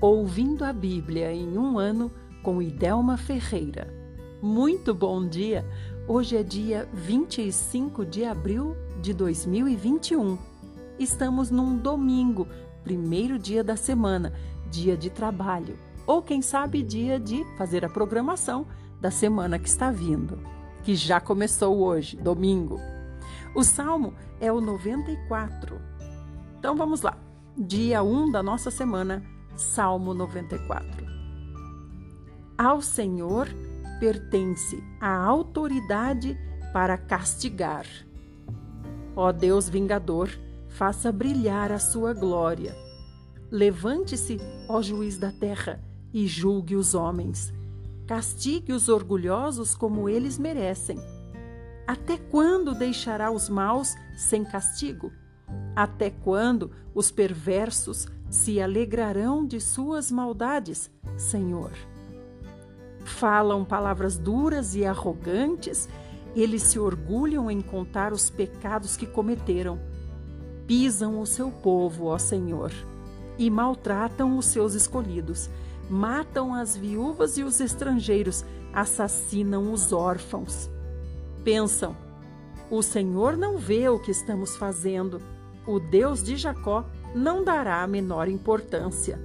Ouvindo a Bíblia em um ano com Idelma Ferreira. Muito bom dia! Hoje é dia 25 de abril de 2021. Estamos num domingo, primeiro dia da semana, dia de trabalho, ou quem sabe dia de fazer a programação da semana que está vindo, que já começou hoje, domingo. O salmo é o 94. Então vamos lá. Dia 1 da nossa semana, Salmo 94. Ao Senhor pertence a autoridade para castigar. Ó Deus vingador, faça brilhar a sua glória. Levante-se, ó juiz da terra, e julgue os homens. Castigue os orgulhosos como eles merecem. Até quando deixará os maus sem castigo? Até quando os perversos se alegrarão de suas maldades, Senhor? Falam palavras duras e arrogantes, eles se orgulham em contar os pecados que cometeram. Pisam o seu povo, ó Senhor, e maltratam os seus escolhidos. Matam as viúvas e os estrangeiros, assassinam os órfãos. Pensam: o Senhor não vê o que estamos fazendo. O Deus de Jacó não dará a menor importância.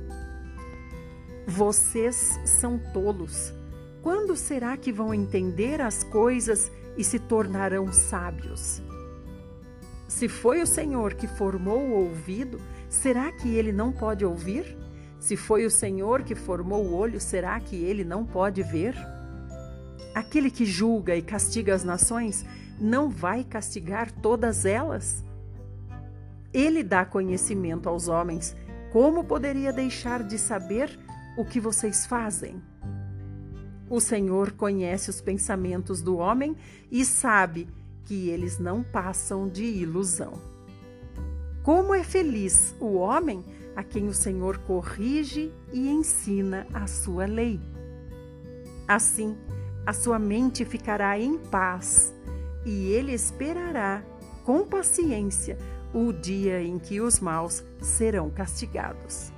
Vocês são tolos. Quando será que vão entender as coisas e se tornarão sábios? Se foi o Senhor que formou o ouvido, será que ele não pode ouvir? Se foi o Senhor que formou o olho, será que ele não pode ver? Aquele que julga e castiga as nações não vai castigar todas elas? Ele dá conhecimento aos homens. Como poderia deixar de saber o que vocês fazem? O Senhor conhece os pensamentos do homem e sabe que eles não passam de ilusão. Como é feliz o homem a quem o Senhor corrige e ensina a sua lei. Assim, a sua mente ficará em paz e ele esperará com paciência o dia em que os maus serão castigados.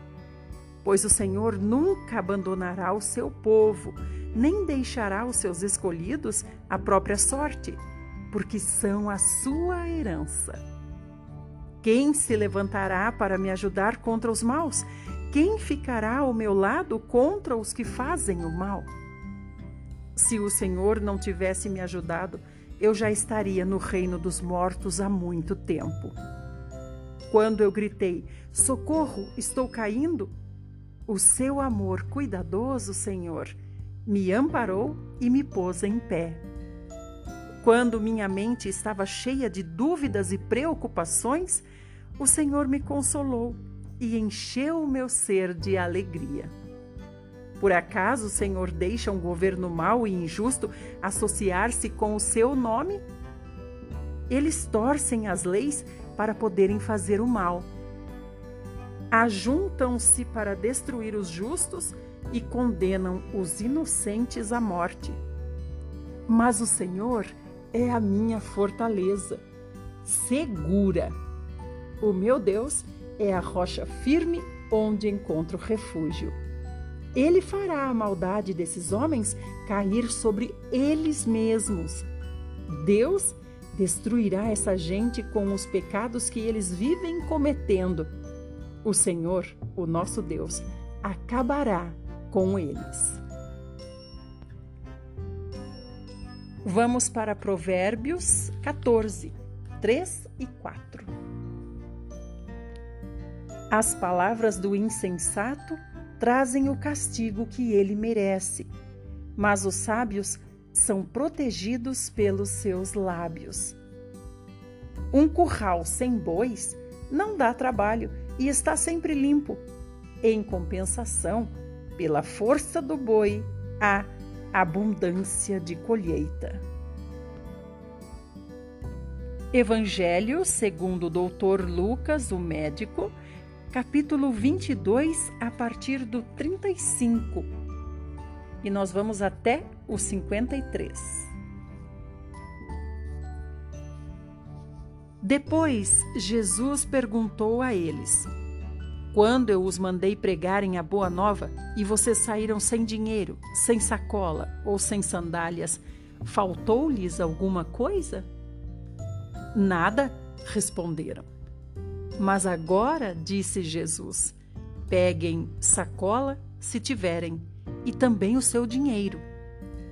Pois o Senhor nunca abandonará o seu povo nem deixará os seus escolhidos a própria sorte, porque são a sua herança. Quem se levantará para me ajudar contra os maus? Quem ficará ao meu lado contra os que fazem o mal? Se o Senhor não tivesse me ajudado, eu já estaria no reino dos mortos há muito tempo. Quando eu gritei: Socorro, estou caindo! O seu amor cuidadoso, Senhor, me amparou e me pôs em pé. Quando minha mente estava cheia de dúvidas e preocupações, o Senhor me consolou e encheu o meu ser de alegria. Por acaso o Senhor deixa um governo mau e injusto associar-se com o seu nome? Eles torcem as leis para poderem fazer o mal. Ajuntam-se para destruir os justos e condenam os inocentes à morte. Mas o Senhor é a minha fortaleza, segura. O meu Deus é a rocha firme onde encontro refúgio. Ele fará a maldade desses homens cair sobre eles mesmos. Deus destruirá essa gente com os pecados que eles vivem cometendo. O Senhor, o nosso Deus, acabará com eles. Vamos para Provérbios 14, 3 e 4. As palavras do insensato trazem o castigo que ele merece, mas os sábios são protegidos pelos seus lábios. Um curral sem bois não dá trabalho e está sempre limpo. Em compensação, pela força do boi, há abundância de colheita. Evangelho segundo o doutor Lucas, o médico, capítulo 22, a partir do 35. E nós vamos até o 53. Depois, Jesus perguntou a eles: Quando eu os mandei pregarem a boa nova e vocês saíram sem dinheiro, sem sacola ou sem sandálias, faltou-lhes alguma coisa? Nada, responderam. Mas agora, disse Jesus, peguem sacola, se tiverem, e também o seu dinheiro.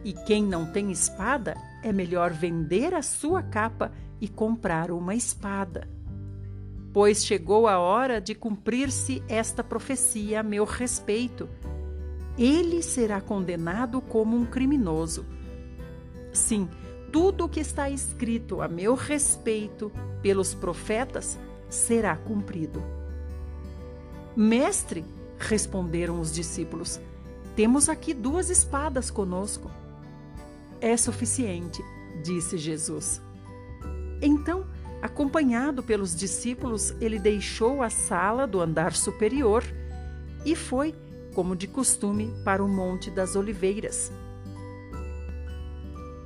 E quem não tem espada, é melhor vender a sua capa e comprar uma espada pois chegou a hora de cumprir-se esta profecia a meu respeito. Ele será condenado como um criminoso. Sim, tudo o que está escrito a meu respeito pelos profetas será cumprido. Mestre, responderam os discípulos, temos aqui duas espadas conosco. É suficiente, disse Jesus. Então, Acompanhado pelos discípulos, ele deixou a sala do andar superior e foi, como de costume, para o Monte das Oliveiras.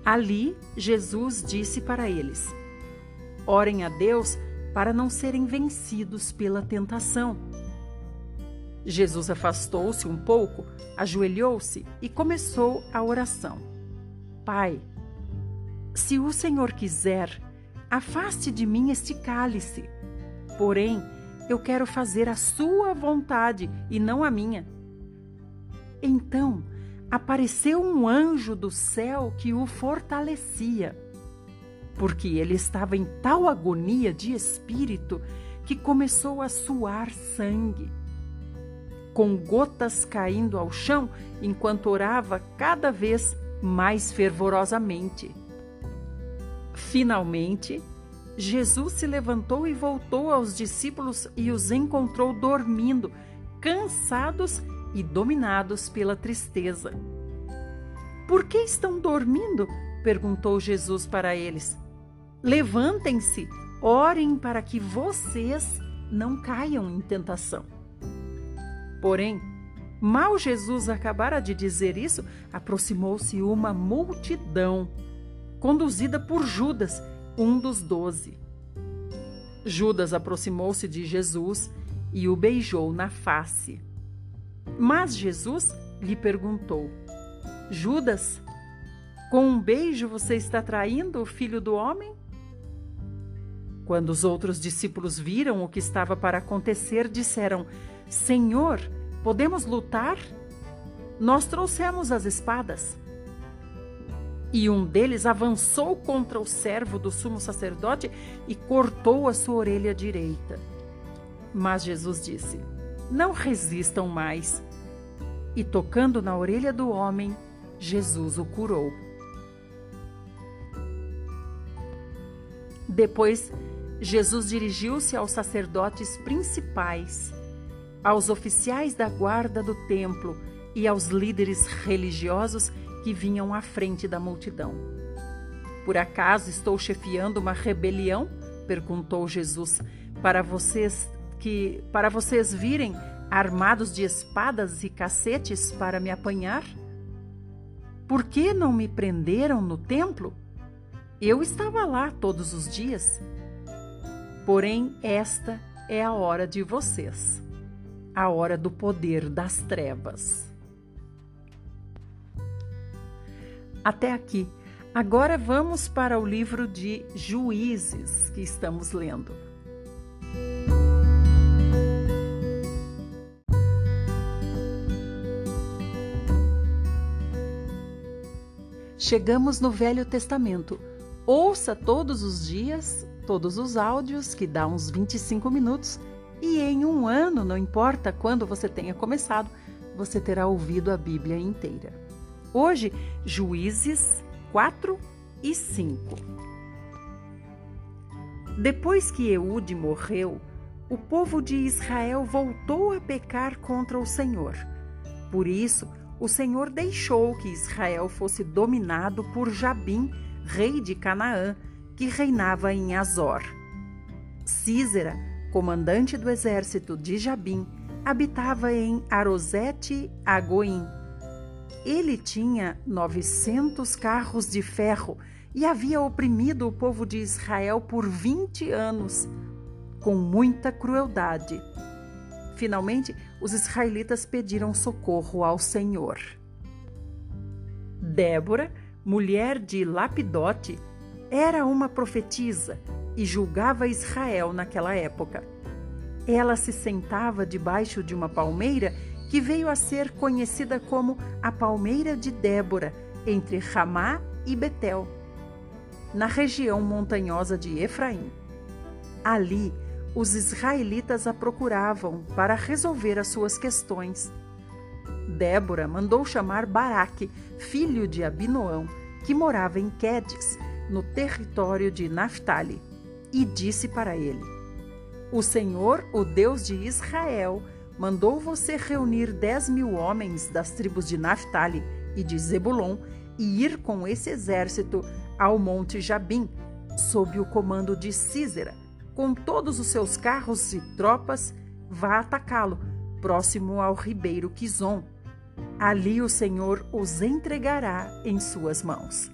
Ali, Jesus disse para eles: Orem a Deus para não serem vencidos pela tentação. Jesus afastou-se um pouco, ajoelhou-se e começou a oração. Pai, se o Senhor quiser, Afaste de mim este cálice. Porém, eu quero fazer a sua vontade e não a minha. Então apareceu um anjo do céu que o fortalecia, porque ele estava em tal agonia de espírito que começou a suar sangue, com gotas caindo ao chão enquanto orava cada vez mais fervorosamente. Finalmente, Jesus se levantou e voltou aos discípulos e os encontrou dormindo, cansados e dominados pela tristeza. Por que estão dormindo? perguntou Jesus para eles. Levantem-se, orem para que vocês não caiam em tentação. Porém, mal Jesus acabara de dizer isso, aproximou-se uma multidão conduzida por Judas, um dos doze. Judas aproximou-se de Jesus e o beijou na face. Mas Jesus lhe perguntou: Judas, com um beijo você está traindo o filho do homem? Quando os outros discípulos viram o que estava para acontecer, disseram: Senhor, podemos lutar? Nós trouxemos as espadas. E um deles avançou contra o servo do sumo sacerdote e cortou a sua orelha direita. Mas Jesus disse: Não resistam mais. E tocando na orelha do homem, Jesus o curou. Depois, Jesus dirigiu-se aos sacerdotes principais, aos oficiais da guarda do templo e aos líderes religiosos que vinham à frente da multidão. Por acaso estou chefiando uma rebelião? perguntou Jesus, para vocês que para vocês virem armados de espadas e cacetes para me apanhar? Por que não me prenderam no templo? Eu estava lá todos os dias. Porém, esta é a hora de vocês, a hora do poder das trevas. Até aqui. Agora vamos para o livro de Juízes que estamos lendo. Chegamos no Velho Testamento. Ouça todos os dias, todos os áudios, que dá uns 25 minutos, e em um ano, não importa quando você tenha começado, você terá ouvido a Bíblia inteira. Hoje, Juízes 4 e 5. Depois que Eude morreu, o povo de Israel voltou a pecar contra o Senhor. Por isso, o Senhor deixou que Israel fosse dominado por Jabim, rei de Canaã, que reinava em Azor. Císera, comandante do exército de Jabim, habitava em Arosete Agoim ele tinha 900 carros de ferro e havia oprimido o povo de Israel por 20 anos, com muita crueldade. Finalmente, os israelitas pediram socorro ao Senhor. Débora, mulher de Lapidote, era uma profetisa e julgava Israel naquela época. Ela se sentava debaixo de uma palmeira que veio a ser conhecida como a Palmeira de Débora, entre Ramá e Betel, na região montanhosa de Efraim. Ali, os israelitas a procuravam para resolver as suas questões. Débora mandou chamar Baraque, filho de Abinoão, que morava em Quedes, no território de Naphtali, e disse para ele: O Senhor, o Deus de Israel, mandou você reunir dez mil homens das tribos de Naphtali e de Zebulon e ir com esse exército ao monte Jabim, sob o comando de Císera, com todos os seus carros e tropas, vá atacá-lo, próximo ao ribeiro Quizon. Ali o Senhor os entregará em suas mãos.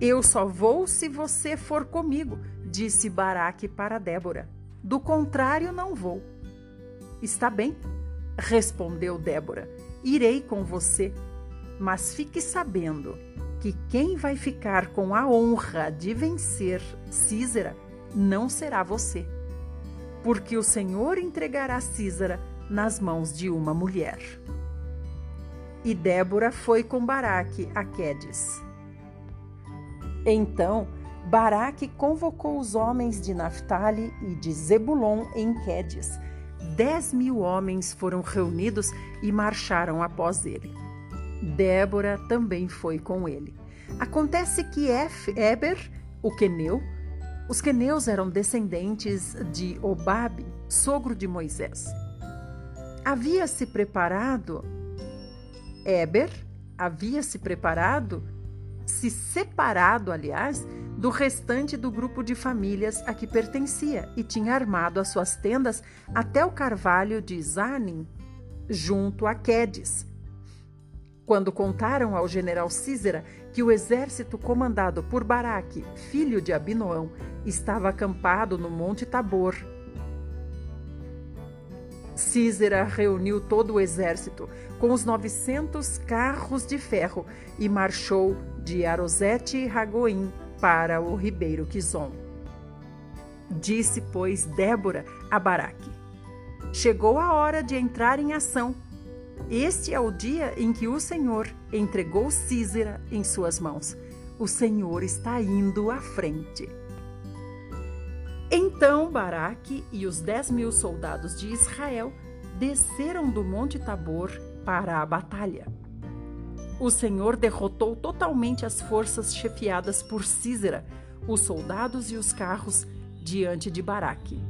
Eu só vou se você for comigo, disse Baraque para Débora. Do contrário, não vou. Está bem, respondeu Débora. Irei com você, mas fique sabendo que quem vai ficar com a honra de vencer Císera não será você, porque o Senhor entregará Císera nas mãos de uma mulher. E Débora foi com Baraque a Quedes. Então Baraque convocou os homens de Naphtali e de Zebulon em Quedes. Dez mil homens foram reunidos e marcharam após ele. Débora também foi com ele. Acontece que Eber, o queneu, os queneus eram descendentes de Obabe, sogro de Moisés. Havia se preparado, Eber havia se preparado se separado, aliás, do restante do grupo de famílias a que pertencia e tinha armado as suas tendas até o carvalho de Zanin, junto a Quedes. Quando contaram ao general Císera que o exército comandado por Baraque, filho de Abinoão, estava acampado no Monte Tabor, Císera reuniu todo o exército com os 900 carros de ferro e marchou de Arosete e Ragoim para o ribeiro Quizon. Disse, pois, Débora a Baraque: Chegou a hora de entrar em ação. Este é o dia em que o Senhor entregou Císera em suas mãos. O Senhor está indo à frente. Então Baraque e os dez mil soldados de Israel desceram do Monte Tabor para a batalha. O Senhor derrotou totalmente as forças chefiadas por Císera, os soldados e os carros, diante de Baraque.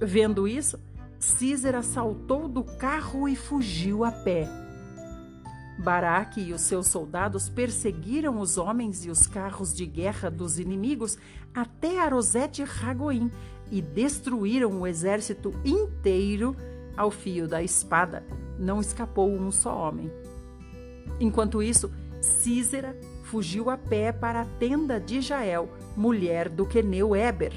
Vendo isso, Císera saltou do carro e fugiu a pé. Baraque e os seus soldados perseguiram os homens e os carros de guerra dos inimigos até Arosete Ragoim e destruíram o exército inteiro ao fio da espada. Não escapou um só homem. Enquanto isso, Císera fugiu a pé para a tenda de Jael, mulher do queneu Eber,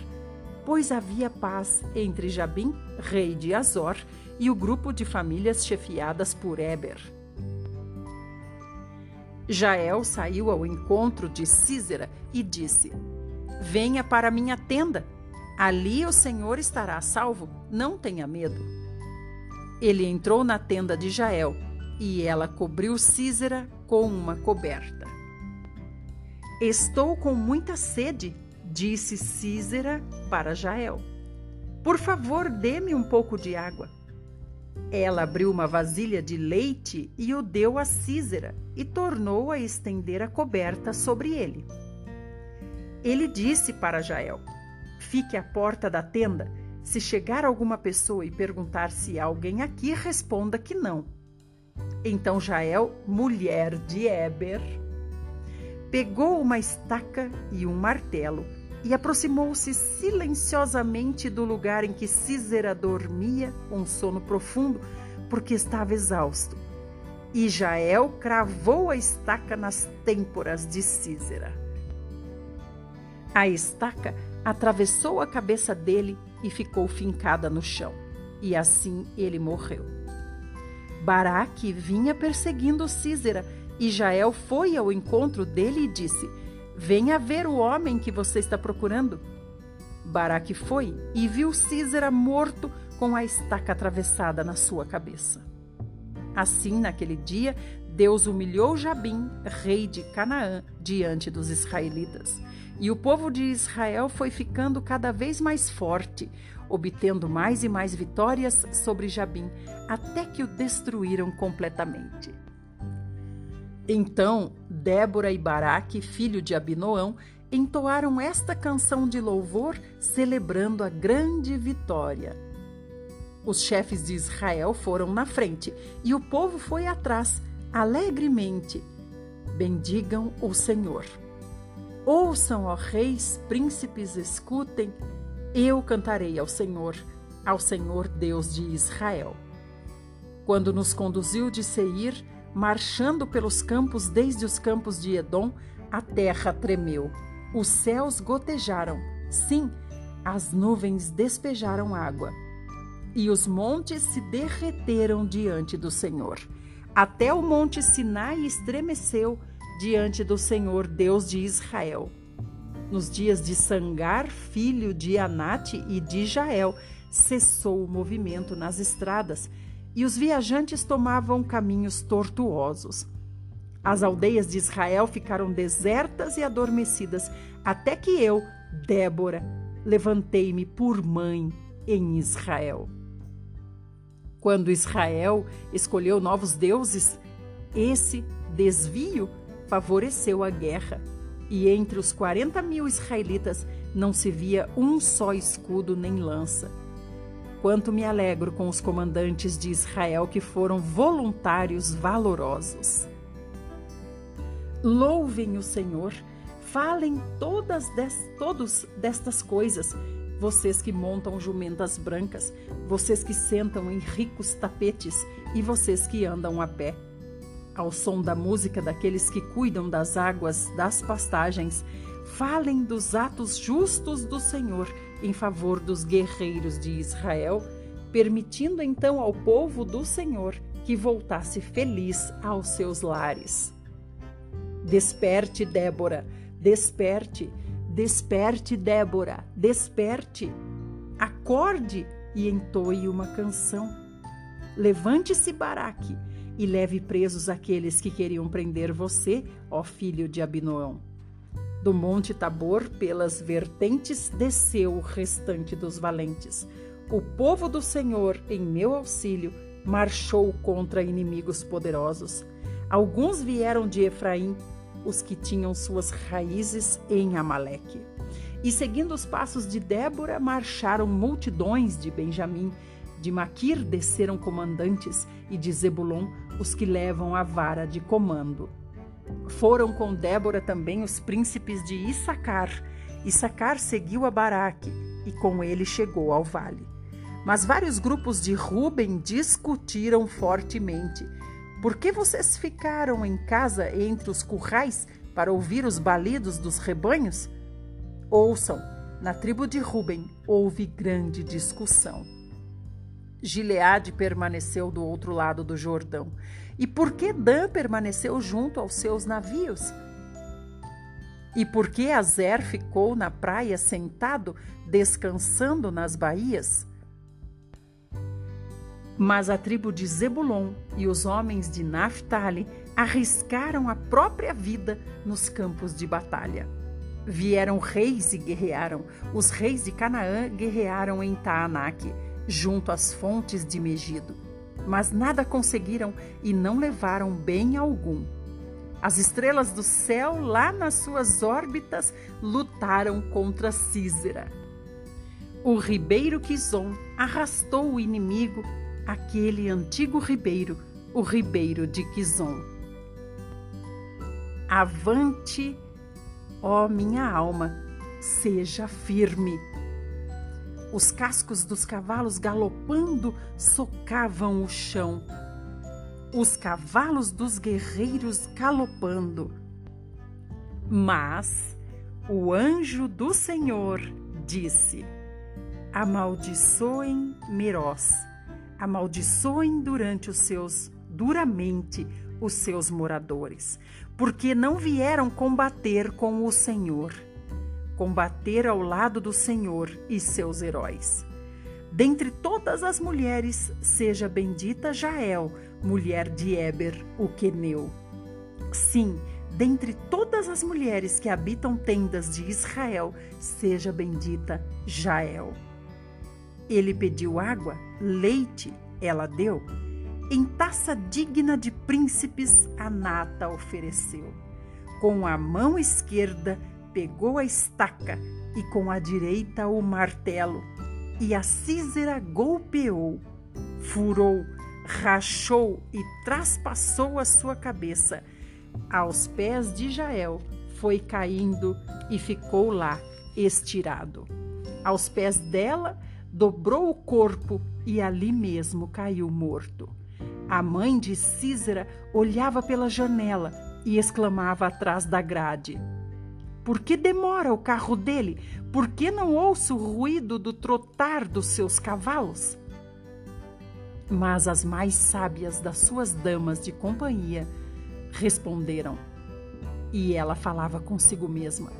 pois havia paz entre Jabim, rei de Azor, e o grupo de famílias chefiadas por Eber. Jael saiu ao encontro de Císera e disse: Venha para minha tenda. Ali o Senhor estará salvo. Não tenha medo. Ele entrou na tenda de Jael e ela cobriu Císera com uma coberta. Estou com muita sede, disse Císera para Jael. Por favor, dê-me um pouco de água. Ela abriu uma vasilha de leite e o deu a Císera e tornou a estender a coberta sobre ele. Ele disse para Jael: Fique à porta da tenda. Se chegar alguma pessoa e perguntar se há alguém aqui, responda que não. Então Jael, mulher de Eber, pegou uma estaca e um martelo e aproximou-se silenciosamente do lugar em que Císera dormia um sono profundo, porque estava exausto. E Jael cravou a estaca nas têmporas de Císera. A estaca atravessou a cabeça dele e ficou fincada no chão. E assim ele morreu. Baraque vinha perseguindo Císera e Jael foi ao encontro dele e disse: Venha ver o homem que você está procurando. Baraque foi e viu Císera morto com a estaca atravessada na sua cabeça. Assim, naquele dia, Deus humilhou Jabim, rei de Canaã, diante dos israelitas. E o povo de Israel foi ficando cada vez mais forte, obtendo mais e mais vitórias sobre Jabim, até que o destruíram completamente. Então, Débora e Baraque, filho de Abinoão, entoaram esta canção de louvor, celebrando a grande vitória. Os chefes de Israel foram na frente e o povo foi atrás, alegremente. Bendigam o Senhor. Ouçam, ó reis, príncipes, escutem. Eu cantarei ao Senhor, ao Senhor Deus de Israel. Quando nos conduziu de Seir, marchando pelos campos desde os campos de Edom, a terra tremeu. Os céus gotejaram. Sim, as nuvens despejaram água e os montes se derreteram diante do Senhor. Até o monte Sinai estremeceu diante do Senhor, Deus de Israel. Nos dias de Sangar, filho de Anate e de Jael, cessou o movimento nas estradas e os viajantes tomavam caminhos tortuosos. As aldeias de Israel ficaram desertas e adormecidas, até que eu, Débora, levantei-me por mãe em Israel. Quando Israel escolheu novos deuses, esse desvio favoreceu a guerra, e entre os 40 mil israelitas não se via um só escudo nem lança. Quanto me alegro com os comandantes de Israel que foram voluntários valorosos. Louvem o Senhor, falem todas des, todos destas coisas, vocês que montam jumentas brancas, vocês que sentam em ricos tapetes e vocês que andam a pé. Ao som da música daqueles que cuidam das águas das pastagens, falem dos atos justos do Senhor em favor dos guerreiros de Israel, permitindo então ao povo do Senhor que voltasse feliz aos seus lares. Desperte, Débora, desperte, Desperte, Débora, desperte. Acorde e entoie uma canção. Levante-se, Baraque, e leve presos aqueles que queriam prender você, ó filho de Abinoão. Do monte Tabor, pelas vertentes, desceu o restante dos valentes. O povo do Senhor, em meu auxílio, marchou contra inimigos poderosos. Alguns vieram de Efraim, os que tinham suas raízes em Amaleque. E seguindo os passos de Débora, marcharam multidões de Benjamim. De Maquir desceram comandantes, e de Zebulon os que levam a vara de comando. Foram com Débora também os príncipes de Issacar. Issacar seguiu a Baraque, e com ele chegou ao vale. Mas vários grupos de Ruben discutiram fortemente por que vocês ficaram em casa entre os currais para ouvir os balidos dos rebanhos? Ouçam, na tribo de Ruben houve grande discussão. Gileade permaneceu do outro lado do Jordão. E por que Dan permaneceu junto aos seus navios? E por que Azer ficou na praia sentado, descansando nas baías? Mas a tribo de Zebulon e os homens de Naphtali arriscaram a própria vida nos campos de batalha. Vieram reis e guerrearam. Os reis de Canaã guerrearam em Taanac, junto às fontes de Megido. Mas nada conseguiram e não levaram bem algum. As estrelas do céu, lá nas suas órbitas, lutaram contra Císera. O ribeiro Quizon arrastou o inimigo aquele antigo ribeiro, o ribeiro de Quizon. Avante, ó minha alma, seja firme. Os cascos dos cavalos galopando socavam o chão. Os cavalos dos guerreiros galopando. Mas o anjo do Senhor disse: Amaldiçoem Meroz, amaldiçoem durante os seus duramente os seus moradores, porque não vieram combater com o Senhor, combater ao lado do Senhor e seus heróis. Dentre todas as mulheres, seja bendita Jael, mulher de Eber, o queneu. Sim, dentre todas as mulheres que habitam tendas de Israel, seja bendita Jael. Ele pediu água, leite, ela deu. Em taça digna de príncipes, a nata ofereceu. Com a mão esquerda, pegou a estaca e com a direita o martelo. E a Císera golpeou, furou, rachou e traspassou a sua cabeça. Aos pés de Jael foi caindo e ficou lá estirado. Aos pés dela dobrou o corpo e ali mesmo caiu morto. A mãe de Císera olhava pela janela e exclamava atrás da grade: Por que demora o carro dele? Por que não ouço o ruído do trotar dos seus cavalos? Mas as mais sábias das suas damas de companhia responderam. E ela falava consigo mesma: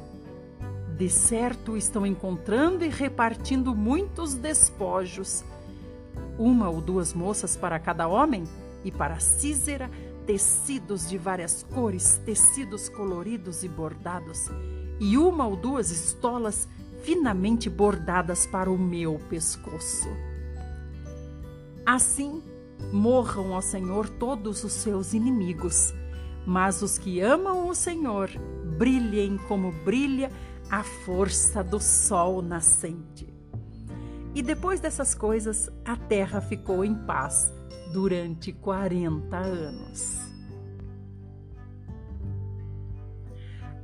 de certo estão encontrando e repartindo muitos despojos. Uma ou duas moças para cada homem, e para Císera, tecidos de várias cores, tecidos coloridos e bordados, e uma ou duas estolas finamente bordadas para o meu pescoço. Assim, morram ao Senhor todos os seus inimigos, mas os que amam o Senhor brilhem como brilha a força do sol nascente. E depois dessas coisas, a terra ficou em paz durante 40 anos.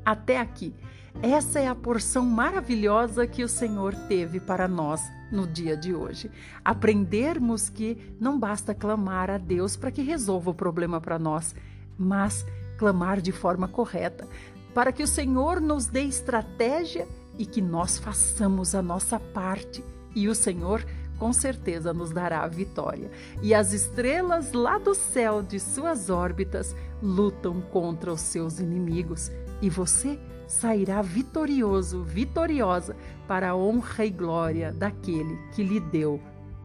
Até aqui, essa é a porção maravilhosa que o Senhor teve para nós no dia de hoje. Aprendermos que não basta clamar a Deus para que resolva o problema para nós, mas clamar de forma correta, para que o Senhor nos dê estratégia e que nós façamos a nossa parte. E o Senhor com certeza nos dará a vitória. E as estrelas lá do céu de suas órbitas lutam contra os seus inimigos. E você sairá vitorioso, vitoriosa, para a honra e glória daquele que lhe deu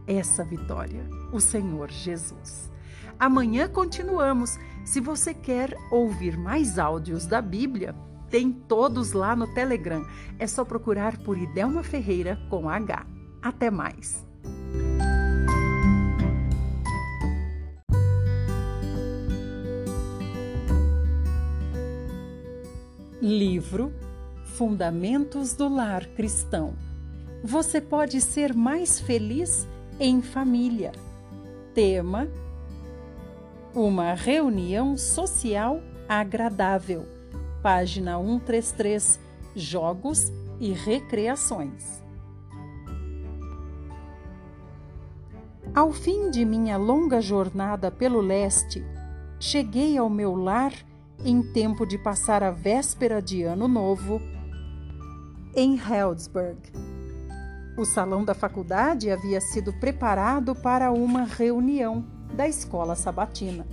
essa vitória, o Senhor Jesus. Amanhã continuamos. Se você quer ouvir mais áudios da Bíblia, tem todos lá no Telegram. É só procurar por Idelma Ferreira com H. Até mais! Livro Fundamentos do Lar Cristão. Você pode ser mais feliz em família. Tema: Uma reunião social agradável. Página 133 Jogos e recreações. Ao fim de minha longa jornada pelo leste, cheguei ao meu lar em tempo de passar a véspera de Ano Novo em Healdsburg. O salão da faculdade havia sido preparado para uma reunião da escola sabatina.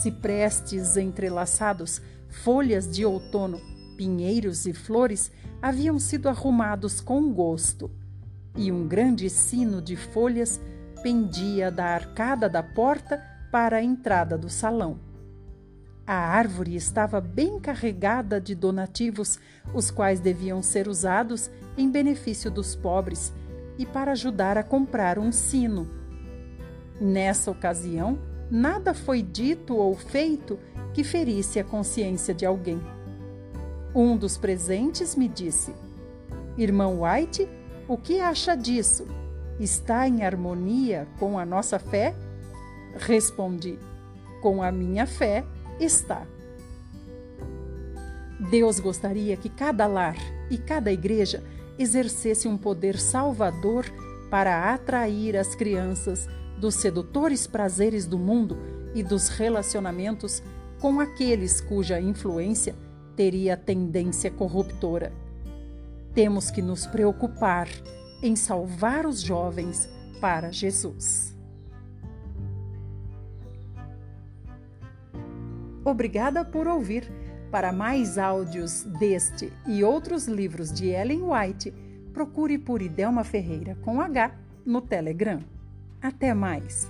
Ciprestes entrelaçados, folhas de outono, pinheiros e flores haviam sido arrumados com gosto, e um grande sino de folhas pendia da arcada da porta para a entrada do salão. A árvore estava bem carregada de donativos, os quais deviam ser usados em benefício dos pobres e para ajudar a comprar um sino. Nessa ocasião, nada foi dito ou feito que ferisse a consciência de alguém. Um dos presentes me disse: Irmão White, o que acha disso? Está em harmonia com a nossa fé? Respondi: Com a minha fé está. Deus gostaria que cada lar e cada igreja exercesse um poder salvador para atrair as crianças dos sedutores prazeres do mundo e dos relacionamentos com aqueles cuja influência teria tendência corruptora. Temos que nos preocupar em salvar os jovens para Jesus. Obrigada por ouvir. Para mais áudios deste e outros livros de Ellen White, procure por Idelma Ferreira com H no Telegram. Até mais!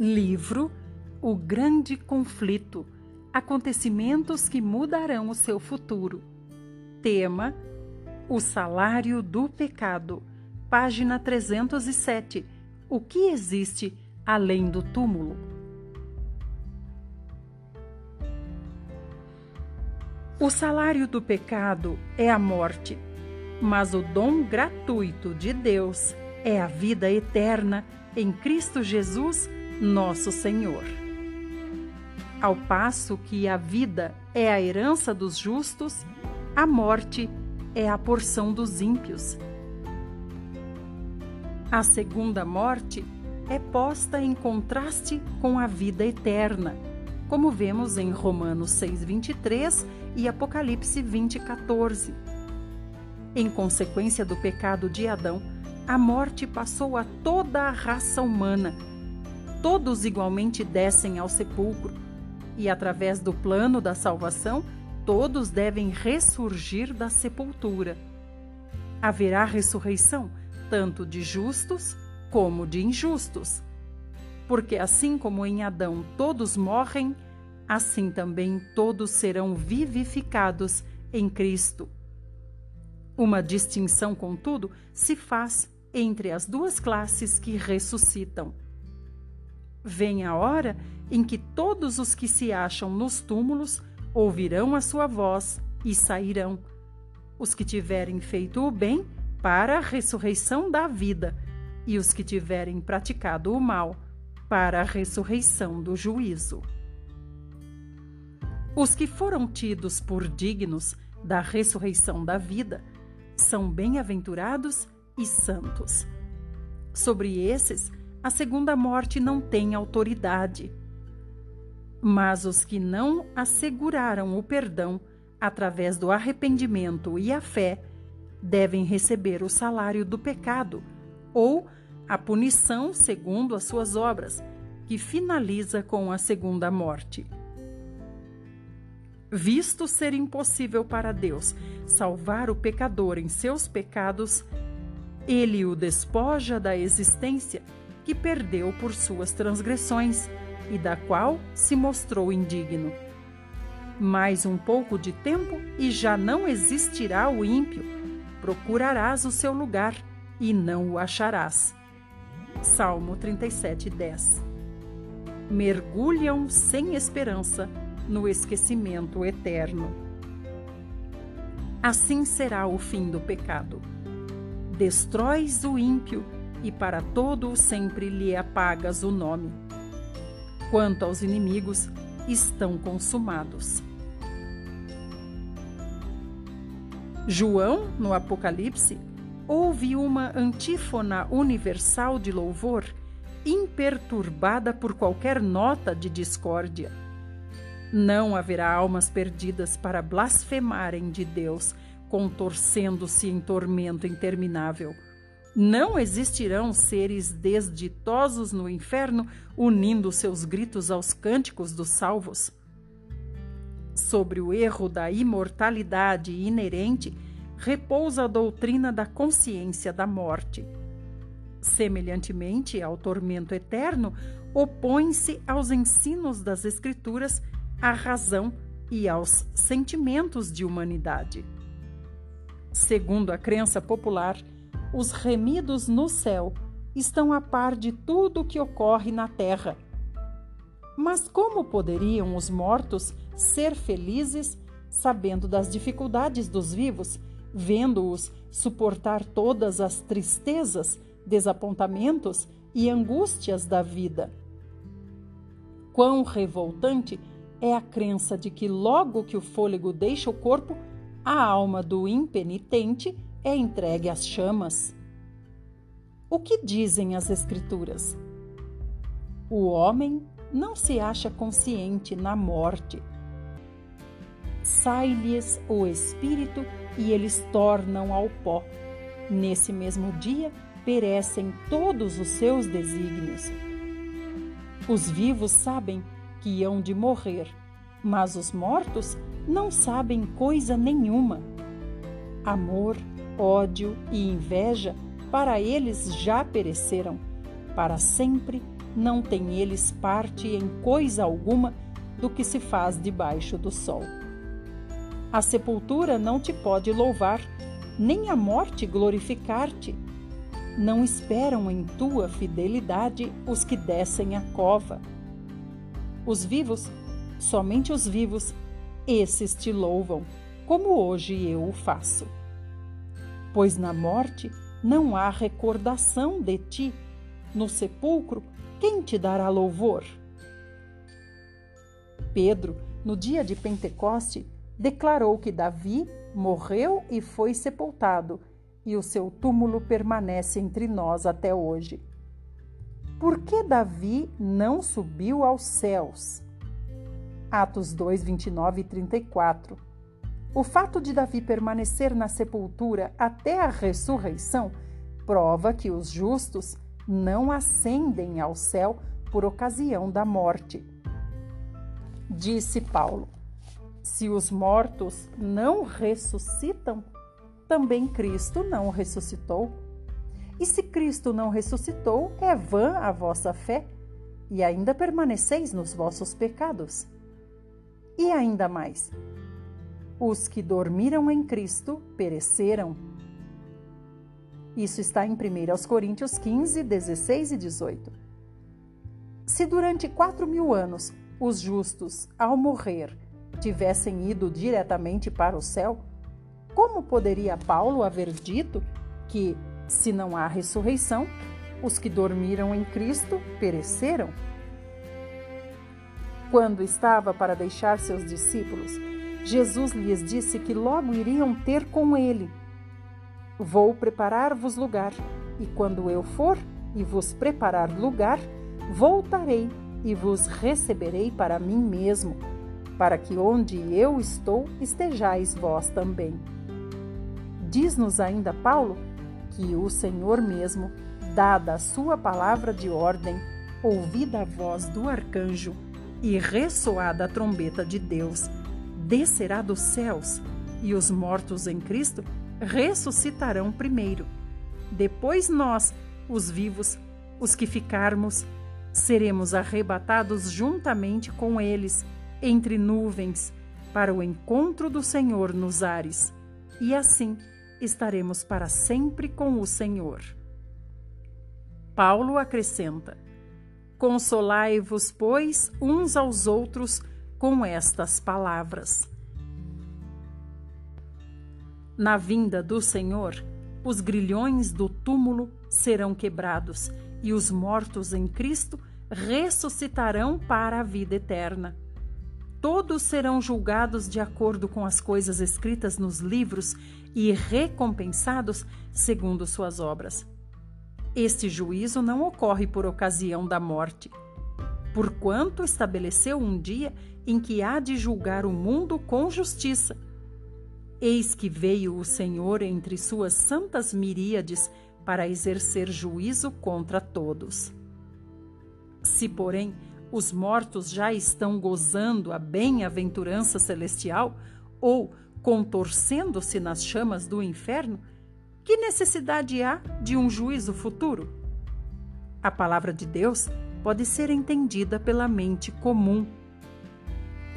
Livro O Grande Conflito Acontecimentos que mudarão o seu futuro. Tema O Salário do Pecado. Página 307. O que existe além do túmulo? O salário do pecado é a morte, mas o dom gratuito de Deus é a vida eterna em Cristo Jesus nosso Senhor. Ao passo que a vida é a herança dos justos, a morte é a porção dos ímpios. A segunda morte é posta em contraste com a vida eterna, como vemos em Romanos 6:23 e Apocalipse 20:14. Em consequência do pecado de Adão, a morte passou a toda a raça humana todos igualmente descem ao sepulcro, e através do plano da salvação, todos devem ressurgir da sepultura. Haverá ressurreição tanto de justos como de injustos. Porque assim como em Adão todos morrem, assim também todos serão vivificados em Cristo. Uma distinção, contudo, se faz entre as duas classes que ressuscitam. Vem a hora em que todos os que se acham nos túmulos ouvirão a sua voz e sairão. Os que tiverem feito o bem para a ressurreição da vida, e os que tiverem praticado o mal para a ressurreição do juízo. Os que foram tidos por dignos da ressurreição da vida são bem-aventurados e santos. Sobre esses, a segunda morte não tem autoridade. Mas os que não asseguraram o perdão através do arrependimento e a fé devem receber o salário do pecado ou a punição segundo as suas obras, que finaliza com a segunda morte. Visto ser impossível para Deus salvar o pecador em seus pecados, ele o despoja da existência que perdeu por suas transgressões e da qual se mostrou indigno. Mais um pouco de tempo e já não existirá o ímpio. Procurarás o seu lugar e não o acharás. Salmo 37, 10. Mergulham sem esperança no esquecimento eterno. Assim será o fim do pecado. Destróis o ímpio e para todo o sempre lhe apagas o nome. Quanto aos inimigos, estão consumados. João, no Apocalipse, ouve uma antífona universal de louvor, imperturbada por qualquer nota de discórdia. Não haverá almas perdidas para blasfemarem de Deus, contorcendo-se em tormento interminável não existirão seres desditosos no inferno unindo seus gritos aos cânticos dos salvos. Sobre o erro da imortalidade inerente repousa a doutrina da consciência da morte. Semelhantemente ao tormento eterno, opõe-se aos ensinos das Escrituras a razão e aos sentimentos de humanidade. Segundo a crença popular, os remidos no céu estão a par de tudo o que ocorre na terra. Mas como poderiam os mortos ser felizes sabendo das dificuldades dos vivos, vendo-os suportar todas as tristezas, desapontamentos e angústias da vida? Quão revoltante é a crença de que logo que o fôlego deixa o corpo, a alma do impenitente é entregue às chamas. O que dizem as Escrituras? O homem não se acha consciente na morte. Sai-lhes o espírito e eles tornam ao pó. Nesse mesmo dia perecem todos os seus desígnios. Os vivos sabem que hão de morrer, mas os mortos não sabem coisa nenhuma. Amor, ódio e inveja para eles já pereceram. Para sempre não têm eles parte em coisa alguma do que se faz debaixo do sol. A sepultura não te pode louvar, nem a morte glorificar-te não esperam em tua fidelidade os que descem a cova. Os vivos, somente os vivos, esses te louvam, como hoje eu o faço. Pois na morte não há recordação de ti, no sepulcro, quem te dará louvor? Pedro, no dia de Pentecoste, declarou que Davi morreu e foi sepultado e o seu túmulo permanece entre nós até hoje. Por que Davi não subiu aos céus? Atos 2, 29 e 34. O fato de Davi permanecer na sepultura até a ressurreição prova que os justos não ascendem ao céu por ocasião da morte. Disse Paulo: Se os mortos não ressuscitam, também Cristo não ressuscitou. E se Cristo não ressuscitou, é vã a vossa fé, e ainda permaneceis nos vossos pecados. E ainda mais: os que dormiram em Cristo pereceram. Isso está em 1 Coríntios 15, 16 e 18. Se durante quatro mil anos os justos, ao morrer, tivessem ido diretamente para o céu, como poderia Paulo haver dito que, se não há ressurreição, os que dormiram em Cristo pereceram? Quando estava para deixar seus discípulos, Jesus lhes disse que logo iriam ter com ele. Vou preparar-vos lugar, e quando eu for e vos preparar lugar, voltarei e vos receberei para mim mesmo, para que onde eu estou estejais vós também. Diz-nos ainda Paulo que o Senhor mesmo, dada a sua palavra de ordem, ouvida a voz do arcanjo e ressoada a trombeta de Deus, descerá dos céus e os mortos em Cristo ressuscitarão primeiro. Depois nós, os vivos, os que ficarmos, seremos arrebatados juntamente com eles entre nuvens para o encontro do Senhor nos ares. E assim estaremos para sempre com o Senhor. Paulo acrescenta: Consolai-vos, pois, uns aos outros com estas palavras. Na vinda do Senhor, os grilhões do túmulo serão quebrados e os mortos em Cristo ressuscitarão para a vida eterna. Todos serão julgados de acordo com as coisas escritas nos livros e recompensados segundo suas obras. Este juízo não ocorre por ocasião da morte, porquanto estabeleceu um dia em que há de julgar o mundo com justiça. Eis que veio o Senhor entre suas santas miríades para exercer juízo contra todos. Se, porém, os mortos já estão gozando a bem-aventurança celestial ou contorcendo-se nas chamas do inferno, que necessidade há de um juízo futuro? A palavra de Deus pode ser entendida pela mente comum.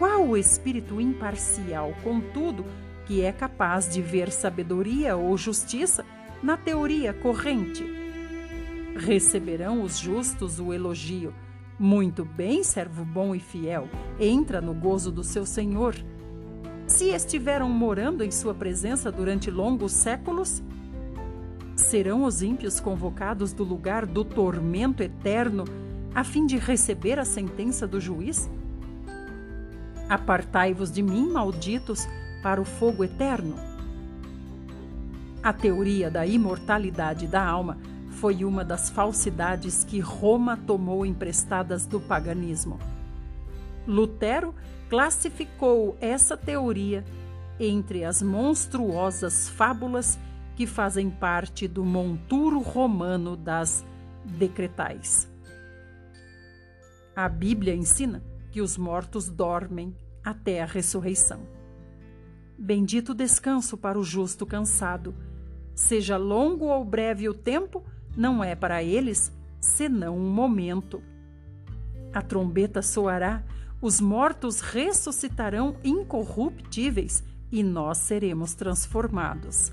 Qual o espírito imparcial, contudo, que é capaz de ver sabedoria ou justiça na teoria corrente? Receberão os justos o elogio. Muito bem, servo bom e fiel, entra no gozo do seu Senhor se estiveram morando em sua presença durante longos séculos? Serão os ímpios convocados do lugar do tormento eterno a fim de receber a sentença do juiz? Apartai-vos de mim, malditos, para o fogo eterno. A teoria da imortalidade da alma foi uma das falsidades que Roma tomou emprestadas do paganismo. Lutero classificou essa teoria entre as monstruosas fábulas que fazem parte do monturo romano das decretais. A Bíblia ensina que os mortos dormem até a ressurreição. Bendito descanso para o justo cansado. Seja longo ou breve o tempo, não é para eles senão um momento. A trombeta soará, os mortos ressuscitarão incorruptíveis e nós seremos transformados.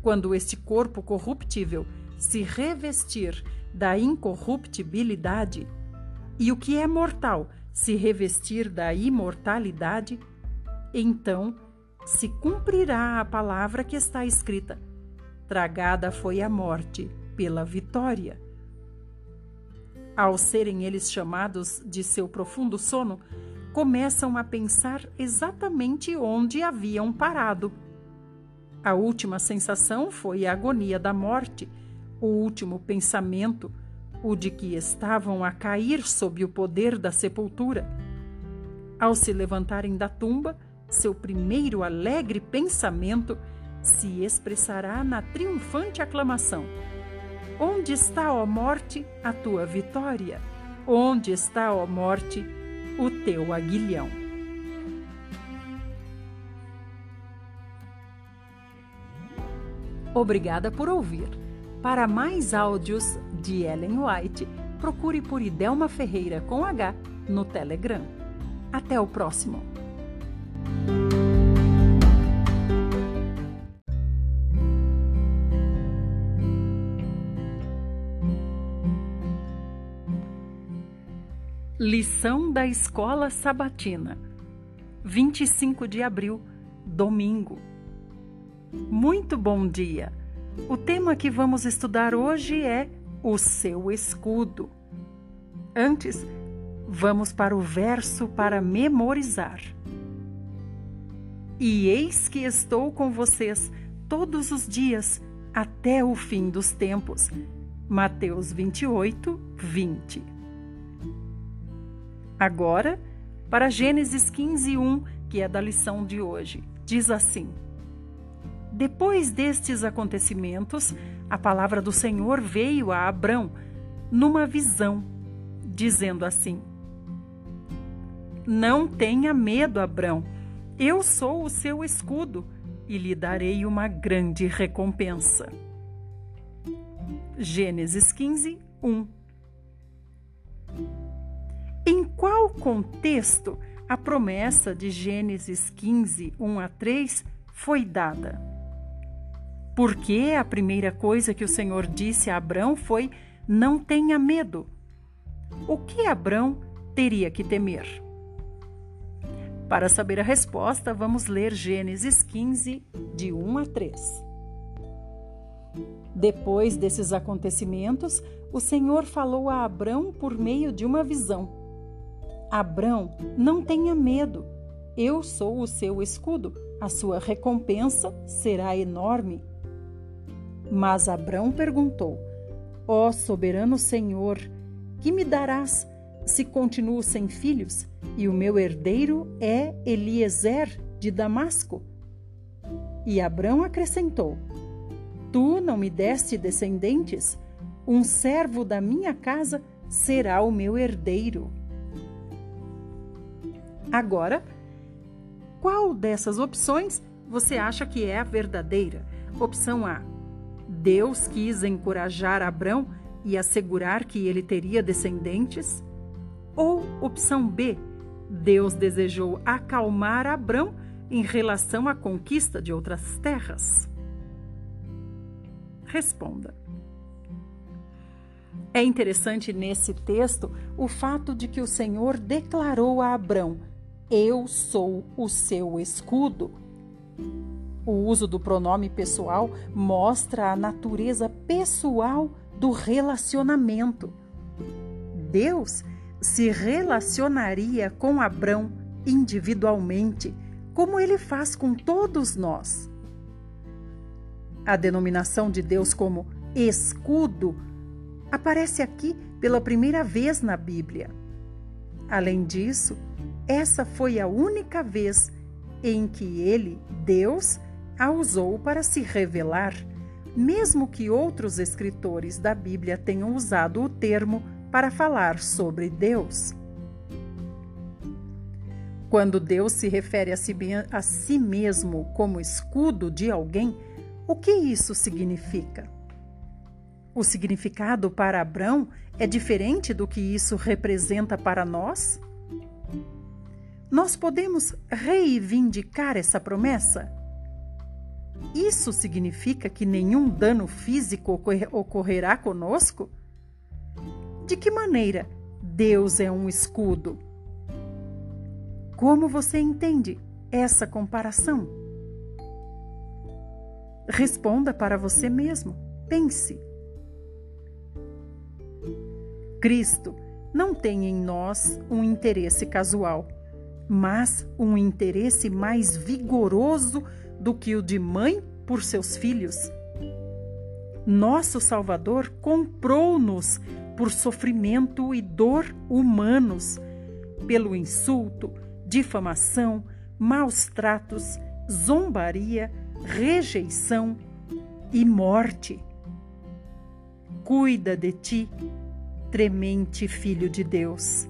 Quando este corpo corruptível se revestir da incorruptibilidade e o que é mortal se revestir da imortalidade, então se cumprirá a palavra que está escrita: Tragada foi a morte pela vitória. Ao serem eles chamados de seu profundo sono, começam a pensar exatamente onde haviam parado. A última sensação foi a agonia da morte, o último pensamento, o de que estavam a cair sob o poder da sepultura. Ao se levantarem da tumba, seu primeiro alegre pensamento se expressará na triunfante aclamação: Onde está, ó morte, a tua vitória? Onde está, ó morte, o teu aguilhão? Obrigada por ouvir. Para mais áudios de Ellen White, procure por Idelma Ferreira com H no Telegram. Até o próximo! Lição da Escola Sabatina, 25 de abril, domingo. Muito bom dia! O tema que vamos estudar hoje é o seu escudo. Antes, vamos para o verso para memorizar. E eis que estou com vocês todos os dias até o fim dos tempos. Mateus 28, 20. Agora, para Gênesis 15, 1, que é da lição de hoje, diz assim: Depois destes acontecimentos, a palavra do Senhor veio a Abrão numa visão, dizendo assim: Não tenha medo, Abrão, eu sou o seu escudo e lhe darei uma grande recompensa. Gênesis 15, 1 em qual contexto a promessa de Gênesis 15, 1 a 3 foi dada? Porque a primeira coisa que o Senhor disse a Abrão foi: Não tenha medo. O que Abrão teria que temer? Para saber a resposta, vamos ler Gênesis 15, de 1 a 3. Depois desses acontecimentos, o Senhor falou a Abrão por meio de uma visão. Abrão, não tenha medo. Eu sou o seu escudo. A sua recompensa será enorme. Mas Abrão perguntou: Ó oh, soberano Senhor, que me darás se continuo sem filhos e o meu herdeiro é Eliezer de Damasco? E Abrão acrescentou: Tu não me deste descendentes? Um servo da minha casa será o meu herdeiro. Agora, qual dessas opções você acha que é a verdadeira? Opção A: Deus quis encorajar Abrão e assegurar que ele teria descendentes? Ou opção B: Deus desejou acalmar Abrão em relação à conquista de outras terras? Responda. É interessante nesse texto o fato de que o Senhor declarou a Abrão eu sou o seu escudo. O uso do pronome pessoal mostra a natureza pessoal do relacionamento. Deus se relacionaria com Abrão individualmente, como ele faz com todos nós. A denominação de Deus como escudo aparece aqui pela primeira vez na Bíblia. Além disso, essa foi a única vez em que ele, Deus, a usou para se revelar, mesmo que outros escritores da Bíblia tenham usado o termo para falar sobre Deus. Quando Deus se refere a si, a si mesmo como escudo de alguém, o que isso significa? O significado para Abrão é diferente do que isso representa para nós? nós podemos reivindicar essa promessa? Isso significa que nenhum dano físico ocorrerá conosco? De que maneira Deus é um escudo? Como você entende essa comparação? Responda para você mesmo. Pense. Cristo não tem em nós um interesse casual mas um interesse mais vigoroso do que o de mãe por seus filhos. Nosso Salvador comprou-nos por sofrimento e dor humanos, pelo insulto, difamação, maus tratos, zombaria, rejeição e morte. Cuida de ti, tremente Filho de Deus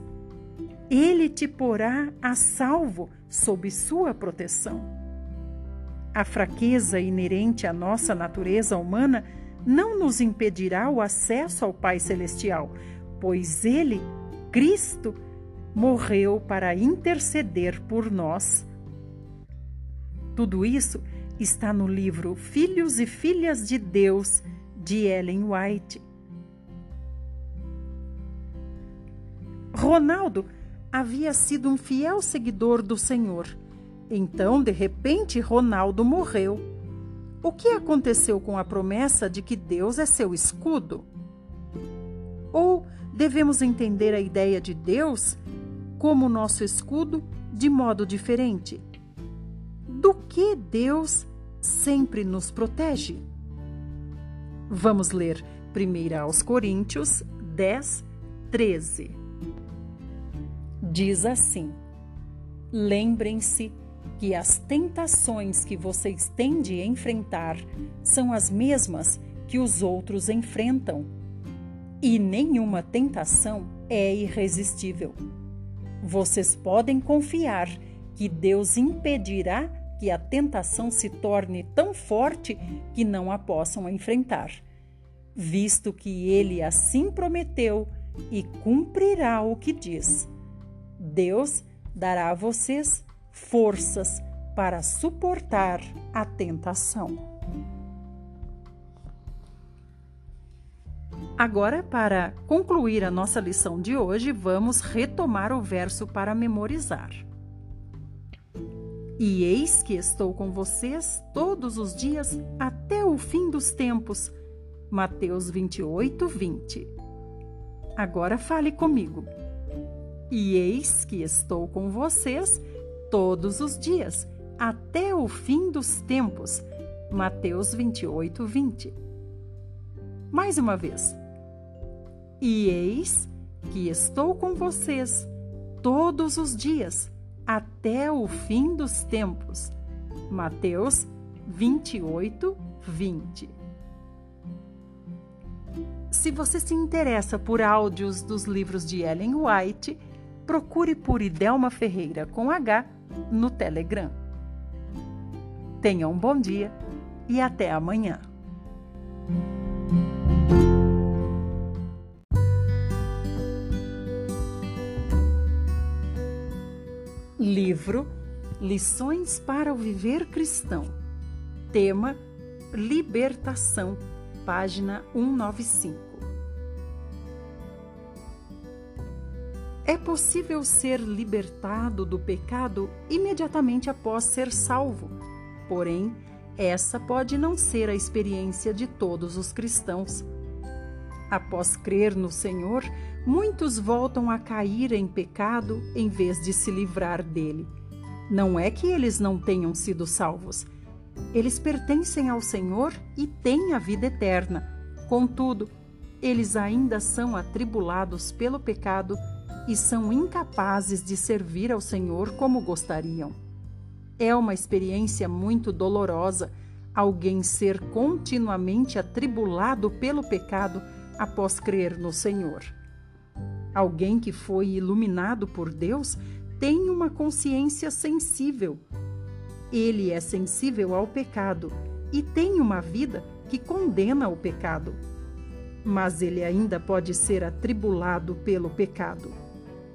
ele te porá a salvo sob sua proteção. A fraqueza inerente à nossa natureza humana não nos impedirá o acesso ao Pai Celestial, pois Ele, Cristo, morreu para interceder por nós. Tudo isso está no livro Filhos e Filhas de Deus, de Ellen White. Ronaldo havia sido um fiel seguidor do Senhor. Então, de repente, Ronaldo morreu. O que aconteceu com a promessa de que Deus é seu escudo? Ou devemos entender a ideia de Deus como nosso escudo de modo diferente? Do que Deus sempre nos protege? Vamos ler 1 aos Coríntios 10, 13 diz assim: Lembrem-se que as tentações que vocês têm de enfrentar são as mesmas que os outros enfrentam. E nenhuma tentação é irresistível. Vocês podem confiar que Deus impedirá que a tentação se torne tão forte que não a possam enfrentar, visto que ele assim prometeu e cumprirá o que diz. Deus dará a vocês forças para suportar a tentação. Agora, para concluir a nossa lição de hoje, vamos retomar o verso para memorizar. E eis que estou com vocês todos os dias até o fim dos tempos. Mateus 28, 20. Agora fale comigo. E eis que estou com vocês todos os dias, até o fim dos tempos. Mateus 28, 20. Mais uma vez. E eis que estou com vocês todos os dias, até o fim dos tempos. Mateus 28, 20. Se você se interessa por áudios dos livros de Ellen White, procure por Idelma Ferreira com H no Telegram. Tenha um bom dia e até amanhã. Livro Lições para o Viver Cristão. Tema Libertação, página 195. É possível ser libertado do pecado imediatamente após ser salvo. Porém, essa pode não ser a experiência de todos os cristãos. Após crer no Senhor, muitos voltam a cair em pecado em vez de se livrar dele. Não é que eles não tenham sido salvos. Eles pertencem ao Senhor e têm a vida eterna, Contudo, eles ainda são atribulados pelo pecado e são incapazes de servir ao Senhor como gostariam. É uma experiência muito dolorosa alguém ser continuamente atribulado pelo pecado após crer no Senhor. Alguém que foi iluminado por Deus tem uma consciência sensível. Ele é sensível ao pecado e tem uma vida que condena o pecado. Mas ele ainda pode ser atribulado pelo pecado.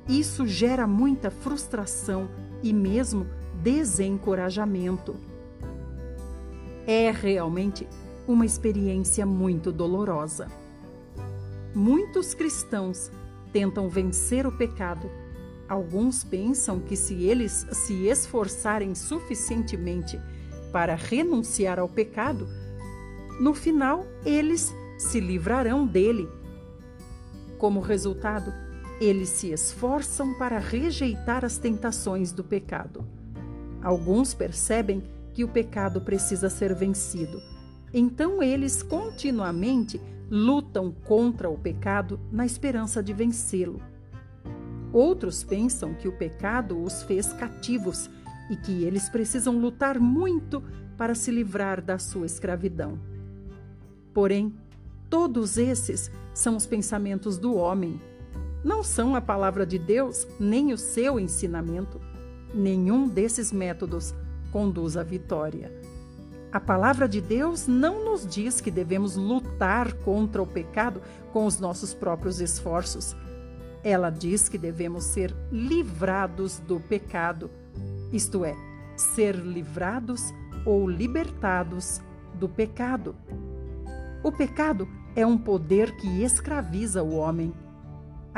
Isso gera muita frustração e mesmo desencorajamento. É realmente uma experiência muito dolorosa. Muitos cristãos tentam vencer o pecado. Alguns pensam que se eles se esforçarem suficientemente para renunciar ao pecado, no final eles se livrarão dele. Como resultado, eles se esforçam para rejeitar as tentações do pecado. Alguns percebem que o pecado precisa ser vencido. Então eles continuamente lutam contra o pecado na esperança de vencê-lo. Outros pensam que o pecado os fez cativos e que eles precisam lutar muito para se livrar da sua escravidão. Porém, todos esses são os pensamentos do homem não são a palavra de Deus nem o seu ensinamento. Nenhum desses métodos conduz à vitória. A palavra de Deus não nos diz que devemos lutar contra o pecado com os nossos próprios esforços. Ela diz que devemos ser livrados do pecado, isto é, ser livrados ou libertados do pecado. O pecado é um poder que escraviza o homem.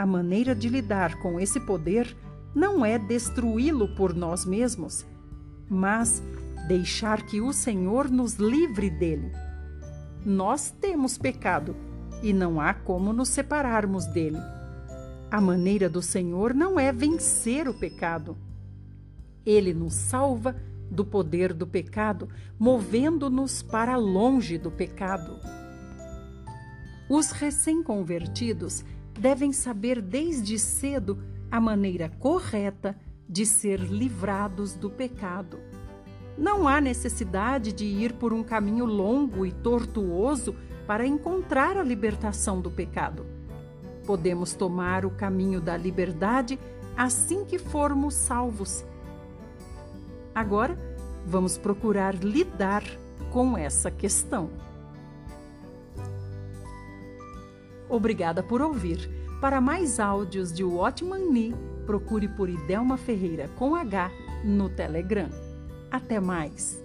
A maneira de lidar com esse poder não é destruí-lo por nós mesmos, mas deixar que o Senhor nos livre dele. Nós temos pecado e não há como nos separarmos dele. A maneira do Senhor não é vencer o pecado. Ele nos salva do poder do pecado, movendo-nos para longe do pecado. Os recém-convertidos devem saber desde cedo a maneira correta de ser livrados do pecado. Não há necessidade de ir por um caminho longo e tortuoso para encontrar a libertação do pecado. Podemos tomar o caminho da liberdade assim que formos salvos. Agora, vamos procurar lidar com essa questão. Obrigada por ouvir. Para mais áudios de Watchman Nee, procure por Idelma Ferreira com H no Telegram. Até mais!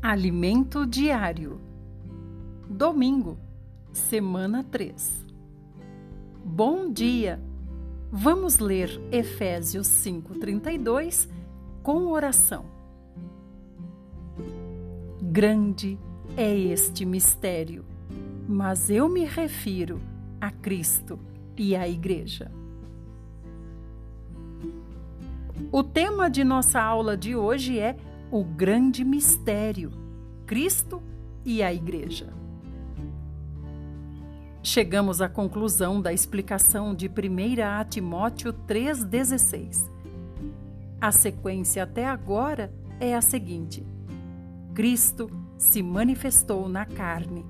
Alimento Diário Domingo, semana 3 Bom dia! Vamos ler Efésios 5:32 com oração. Grande é este mistério, mas eu me refiro a Cristo e à Igreja. O tema de nossa aula de hoje é o grande mistério, Cristo e a Igreja. Chegamos à conclusão da explicação de 1 a Timóteo 3,16. A sequência até agora é a seguinte: Cristo se manifestou na carne,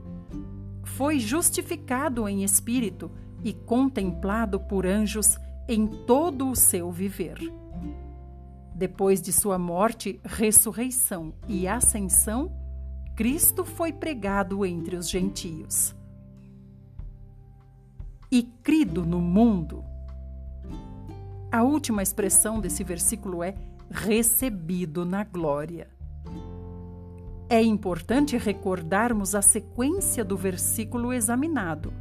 foi justificado em espírito e contemplado por anjos em todo o seu viver. Depois de sua morte, ressurreição e ascensão, Cristo foi pregado entre os gentios e crido no mundo. A última expressão desse versículo é recebido na glória. É importante recordarmos a sequência do versículo examinado.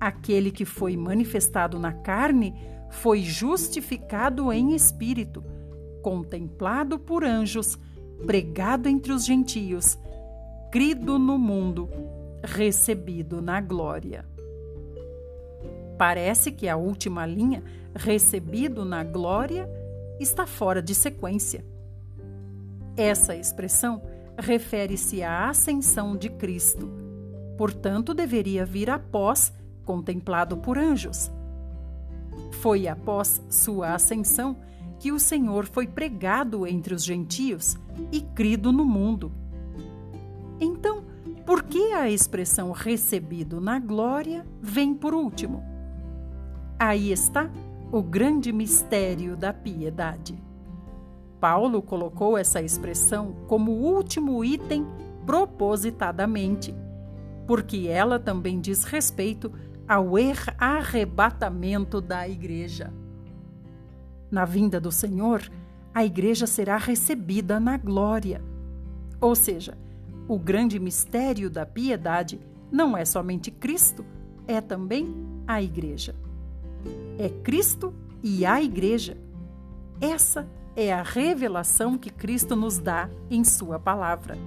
Aquele que foi manifestado na carne foi justificado em espírito, contemplado por anjos, pregado entre os gentios, crido no mundo, recebido na glória. Parece que a última linha, recebido na glória, está fora de sequência. Essa expressão refere-se à ascensão de Cristo. Portanto, deveria vir após, contemplado por anjos. Foi após sua ascensão que o Senhor foi pregado entre os gentios e crido no mundo. Então, por que a expressão recebido na glória vem por último? Aí está o grande mistério da piedade. Paulo colocou essa expressão como último item propositadamente, porque ela também diz respeito ao arrebatamento da igreja. Na vinda do Senhor, a igreja será recebida na glória. Ou seja, o grande mistério da piedade não é somente Cristo, é também a igreja. É Cristo e a igreja. Essa é a revelação que Cristo nos dá em Sua palavra.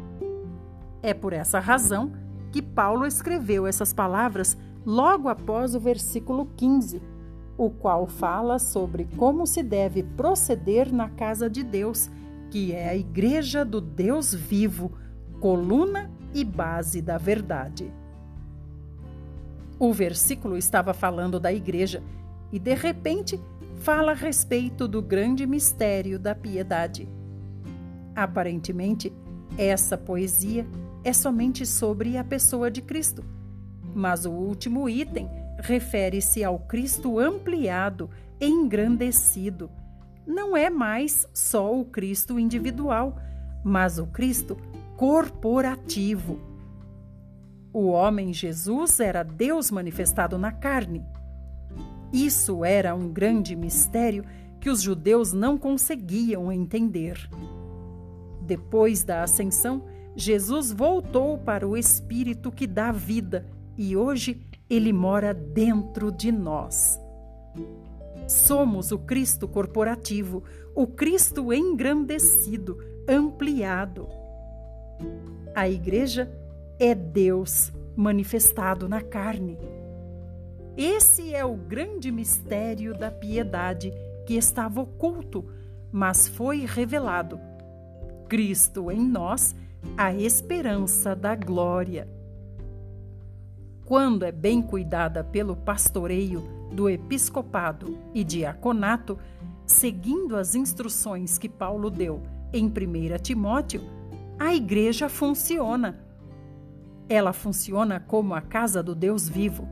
É por essa razão que Paulo escreveu essas palavras logo após o versículo 15, o qual fala sobre como se deve proceder na casa de Deus, que é a igreja do Deus vivo, coluna e base da verdade. O versículo estava falando da igreja e, de repente, fala a respeito do grande mistério da piedade. Aparentemente, essa poesia é somente sobre a pessoa de Cristo mas o último item refere-se ao Cristo ampliado, engrandecido. Não é mais só o Cristo individual, mas o Cristo corporativo. O homem Jesus era Deus manifestado na carne. Isso era um grande mistério que os judeus não conseguiam entender. Depois da ascensão, Jesus voltou para o Espírito que dá vida e hoje ele mora dentro de nós. Somos o Cristo corporativo, o Cristo engrandecido, ampliado. A igreja é Deus manifestado na carne. Esse é o grande mistério da piedade que estava oculto, mas foi revelado. Cristo em nós, a esperança da glória quando é bem cuidada pelo pastoreio do episcopado e diaconato, seguindo as instruções que Paulo deu em 1 Timóteo, a igreja funciona. Ela funciona como a casa do Deus vivo,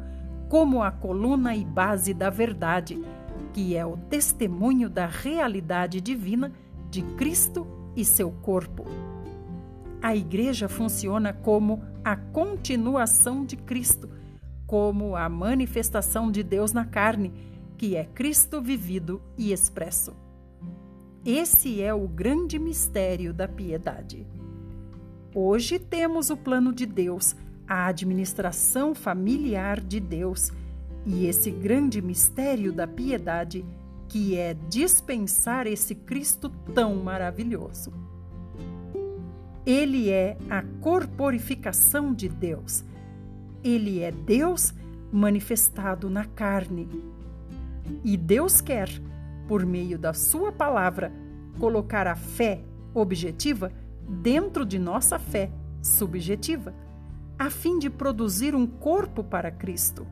como a coluna e base da verdade, que é o testemunho da realidade divina de Cristo e seu corpo. A igreja funciona como a continuação de Cristo, como a manifestação de Deus na carne, que é Cristo vivido e expresso. Esse é o grande mistério da piedade. Hoje temos o plano de Deus, a administração familiar de Deus e esse grande mistério da piedade, que é dispensar esse Cristo tão maravilhoso. Ele é a corporificação de Deus. Ele é Deus manifestado na carne. E Deus quer, por meio da Sua palavra, colocar a fé objetiva dentro de nossa fé subjetiva, a fim de produzir um corpo para Cristo.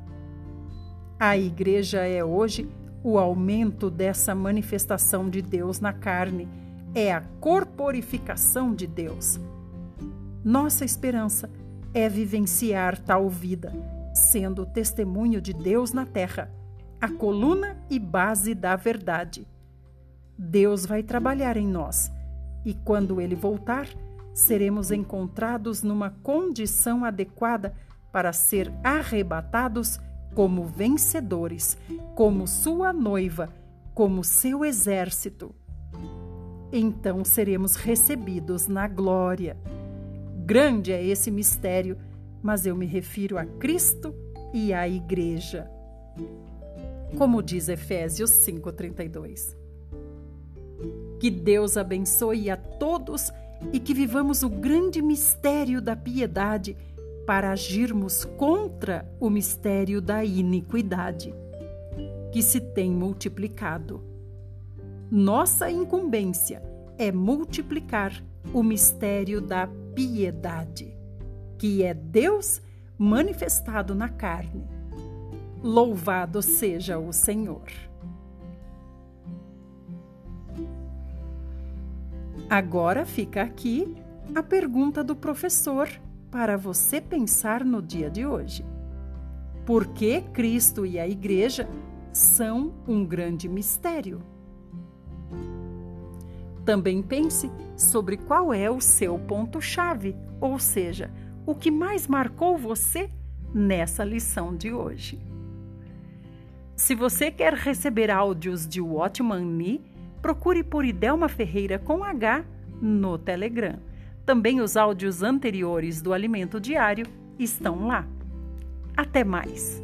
A igreja é hoje o aumento dessa manifestação de Deus na carne é a corporificação de Deus. Nossa esperança é vivenciar tal vida, sendo testemunho de Deus na terra, a coluna e base da verdade. Deus vai trabalhar em nós e, quando Ele voltar, seremos encontrados numa condição adequada para ser arrebatados como vencedores, como Sua noiva, como seu exército então seremos recebidos na glória. Grande é esse mistério, mas eu me refiro a Cristo e à Igreja. Como diz Efésios 5,32. Que Deus abençoe a todos e que vivamos o grande mistério da piedade para agirmos contra o mistério da iniquidade. que se tem multiplicado. Nossa incumbência é multiplicar o mistério da piedade, que é Deus manifestado na carne. Louvado seja o Senhor. Agora fica aqui a pergunta do professor para você pensar no dia de hoje. Por que Cristo e a Igreja são um grande mistério? Também pense sobre qual é o seu ponto-chave, ou seja, o que mais marcou você nessa lição de hoje. Se você quer receber áudios de Watchman Nee, procure por Idelma Ferreira com H no Telegram. Também os áudios anteriores do Alimento Diário estão lá. Até mais!